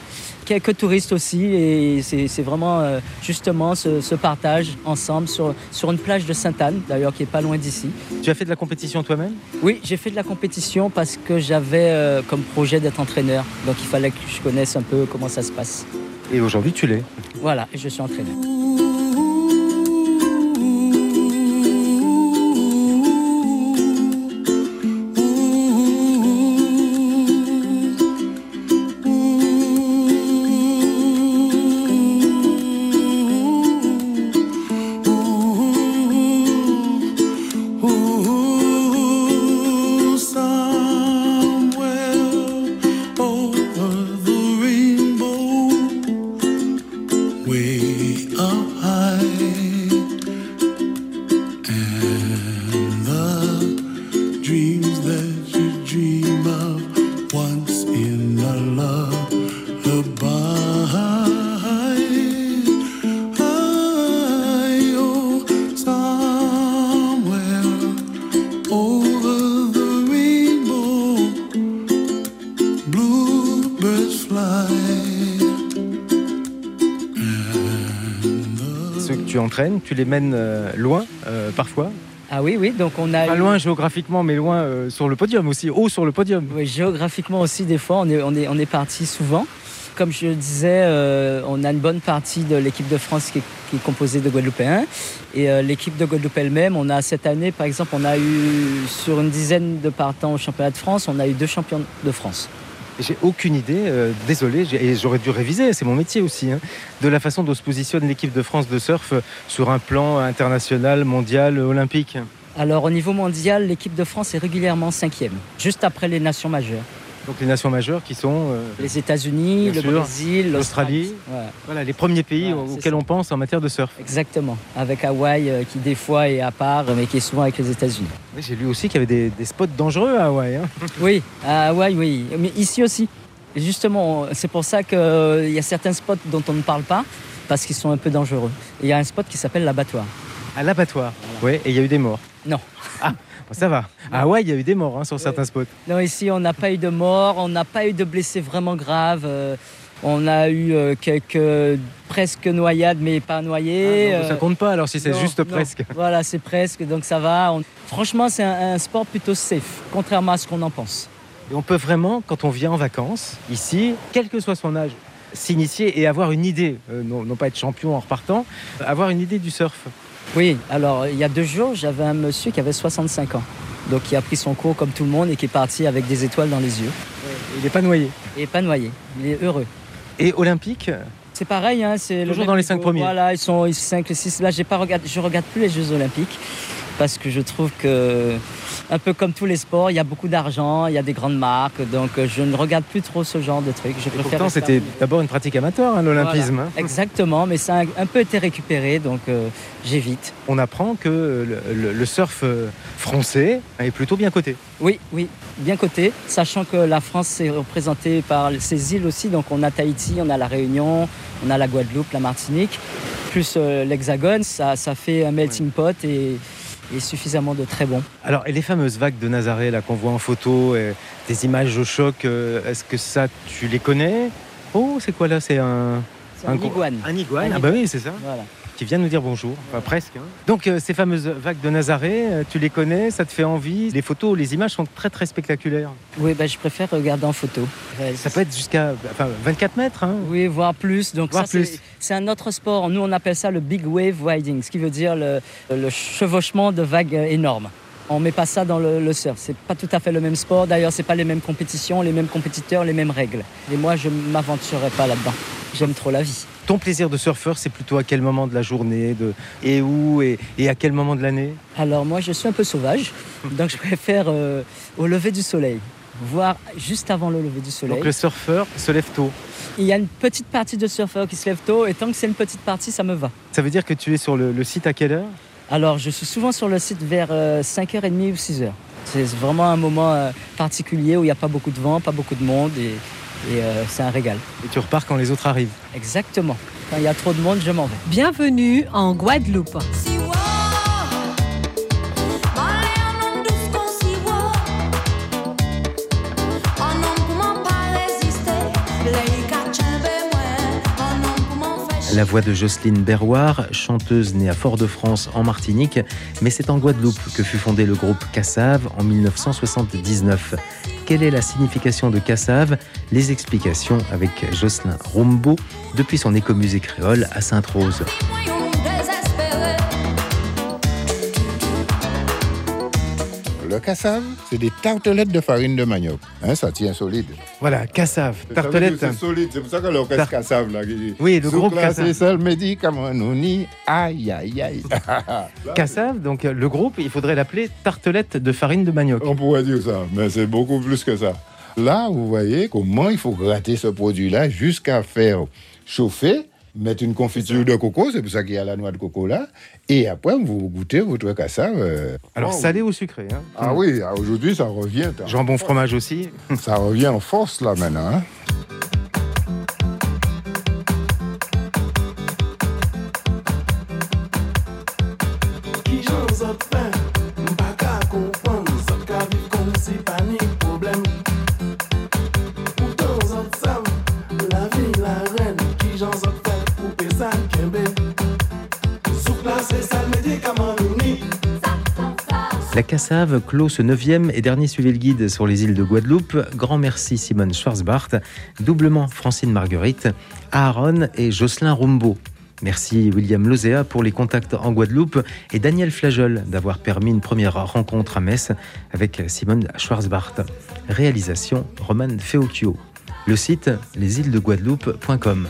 Quelques touristes aussi. Et c'est vraiment euh, justement ce, ce partage ensemble sur, sur une plage de Sainte-Anne, d'ailleurs qui est pas loin d'ici.
Tu as fait de la compétition toi-même?
Oui, j'ai fait de la compétition parce que j'avais euh, comme projet d'être entraîneur. Donc il fallait que je connaisse un peu comment ça se passe.
Et aujourd'hui, tu l'es?
Voilà, et je suis entraîneur.
Tu les mènes euh, loin euh, parfois.
Ah oui, oui, donc on a
Pas
eu-
loin géographiquement, mais loin euh, sur le podium aussi, haut sur le podium.
Oui, géographiquement aussi, des fois, on est, on est, on est parti souvent. Comme je disais, euh, on a une bonne partie de l'équipe de France qui est, qui est composée de Guadeloupéens. Et euh, l'équipe de Guadeloupe elle-même, on a cette année, par exemple, on a eu sur une dizaine de partants au championnat de France, on a eu deux champions de France.
J'ai aucune idée, euh, désolé, et j'aurais dû réviser, c'est mon métier aussi, hein, de la façon dont se positionne l'équipe de France de surf euh, sur un plan international, mondial, olympique.
Alors au niveau mondial, l'équipe de France est régulièrement cinquième, juste après les nations majeures.
Donc les nations majeures qui sont euh,
Les États-Unis, le
sûr.
Brésil,
l'Australie,
Ouais.
voilà, les premiers pays
Voilà,
auxquels
ça.
on pense en matière de surf.
Exactement, avec Hawaï euh, qui des fois est à part, mais qui est souvent avec les États-Unis.
Oui, J'ai lu aussi qu'il y avait des, des spots dangereux à Hawaï. hein.
Oui, à Hawaï, oui. Mais ici aussi. Et justement, c'est pour ça qu'il y a certains spots dont on ne parle pas, parce qu'ils sont un peu dangereux. Il y a un spot qui s'appelle l'abattoir.
À l'abattoir, oui, et il y a eu des morts.
Non.
Ah, ça va. À Hawaï, il y a eu des morts hein, sur certains spots.
Non, ici, on n'a pas eu de morts, on n'a pas eu de blessés vraiment graves. euh, on a eu euh, quelques presque noyades, mais pas noyées.
Ah, non, ça
euh,
compte pas alors si c'est juste
non.
presque.
Voilà, c'est presque, donc ça va. On- Franchement, c'est un, un sport plutôt safe, contrairement à ce qu'on en pense.
Et on peut vraiment, quand on vient en vacances, ici, quel que soit son âge, s'initier et avoir une idée, euh, non, non pas être champion en repartant, avoir une idée du surf.
Oui, alors il y a deux jours, j'avais un monsieur qui avait 65 ans. Donc qui a pris son cours comme tout le monde et qui est parti avec des étoiles dans les yeux.
Il n'est pas noyé.
Il n'est pas noyé, il est heureux.
Et olympique,
C'est pareil, hein, c'est le
Toujours
même
dans les cinq premiers.
Voilà, ils sont 5, 6. Là, j'ai pas regardé, je regarde plus les Jeux Olympiques. Parce que je trouve que, un peu comme tous les sports, il y a beaucoup d'argent, il y a des grandes marques, donc euh, je ne regarde plus trop ce genre de trucs. Je
Et pourtant, c'était d'abord une pratique amateur, hein, l'olympisme.
Voilà,
hein.
Exactement, mais ça a un peu été récupéré, donc euh, j'évite.
On apprend que le, le- le surf euh, français est plutôt bien coté.
Oui, oui, bien coté, sachant que la France est représentée par ses îles aussi, donc on a Tahiti, on a la Réunion, on a la Guadeloupe, la Martinique, plus euh, l'Hexagone, ça, ça fait un melting pot et, et suffisamment de très bon.
Alors, et les fameuses vagues de Nazaré là qu'on voit en photo, et des images au choc, euh, est-ce que ça, tu les connais? Oh, c'est quoi là? C'est un...
Un
gros-
iguane.
Un iguane,
Un
ah bah oui, c'est ça.
Voilà.
Qui vient nous dire bonjour, enfin presque. hein. Donc, euh, ces fameuses vagues de Nazaré, euh, tu les connais, ça te fait envie Les photos, les images sont très très spectaculaires.
Oui, bah, je préfère regarder en photo.
Ça peut être jusqu'à enfin, 24 mètres. Hein.
Oui, voire plus. Donc
Voire
ça, c'est-
plus.
c'est un autre sport. Nous, on appelle ça le big wave riding, ce qui veut dire le, le chevauchement de vagues énormes. On met pas ça dans le, le surf. C'est pas tout à fait le même sport. D'ailleurs, c'est pas les mêmes compétitions, les mêmes compétiteurs, les mêmes règles. Et moi, je m'aventurerai pas là-dedans. J'aime trop la vie.
Ton plaisir de surfeur, c'est plutôt à quel moment de la journée de... Et où et, et à quel moment de l'année?
Alors moi, je suis un peu sauvage, donc je préfère euh, au lever du soleil, voire juste avant le lever du soleil.
Donc le surfeur se lève tôt.
Il y a une petite partie de surfeurs qui se lèvent tôt, et tant que c'est une petite partie, ça me va.
Ça veut dire que tu es sur le, le site à quelle heure?
Alors, je suis souvent sur le site vers euh, 5h30 ou 6h. C'est vraiment un moment euh, particulier où il n'y a pas beaucoup de vent, pas beaucoup de monde, et, et, euh, c'est un régal.
Et tu repars quand les autres arrivent.
Exactement. Quand il y a trop de monde, je m'en vais.
Bienvenue en Guadeloupe.
La voix de Jocelyne Berroir, chanteuse née à Fort-de-France en Martinique, mais c'est en Guadeloupe que fut fondé le groupe Cassave en 1979. Quelle est la signification de Cassave? Les explications avec Jocelyn Rombo depuis son écomusée créole à Sainte-Rose.
Le cassave, c'est des tartelettes de farine de manioc. Hein, ça tient solide.
Voilà, Cassave, tartelette.
C'est solide, c'est pour ça que l'orchestre
Tar-
cassave là. qui-
Oui, le
Sous
groupe Cassave.
C'est ça le médicament, aïe aïe aïe.
Cassave, donc euh, le groupe, il faudrait l'appeler tartelette de farine de manioc.
On pourrait dire ça, mais c'est beaucoup plus que ça. Là, vous voyez comment il faut gratter ce produit-là jusqu'à faire chauffer, mettre une confiture de coco, c'est pour ça qu'il y a la noix de coco là, et après vous goûtez votre cassave. euh,
Alors
wow.
salé ou sucré hein
Ah oui, ah, aujourd'hui ça revient. hein.
Jambon fromage aussi.
Ça revient en force là maintenant. hein.
La
Cassave clôt ce neuvième et dernier Suivez le guide sur les îles de Guadeloupe. Grand merci Simone Schwarzbart, doublement Francine Marguerite, Aaron et Jocelyn Rumbo. Merci William Lozea pour les contacts en Guadeloupe et Daniel Flajol d'avoir permis une première rencontre à Metz avec Simone Schwarzbart. Réalisation Roman Feocchio. Le site lesilesdeguadeloupe.com.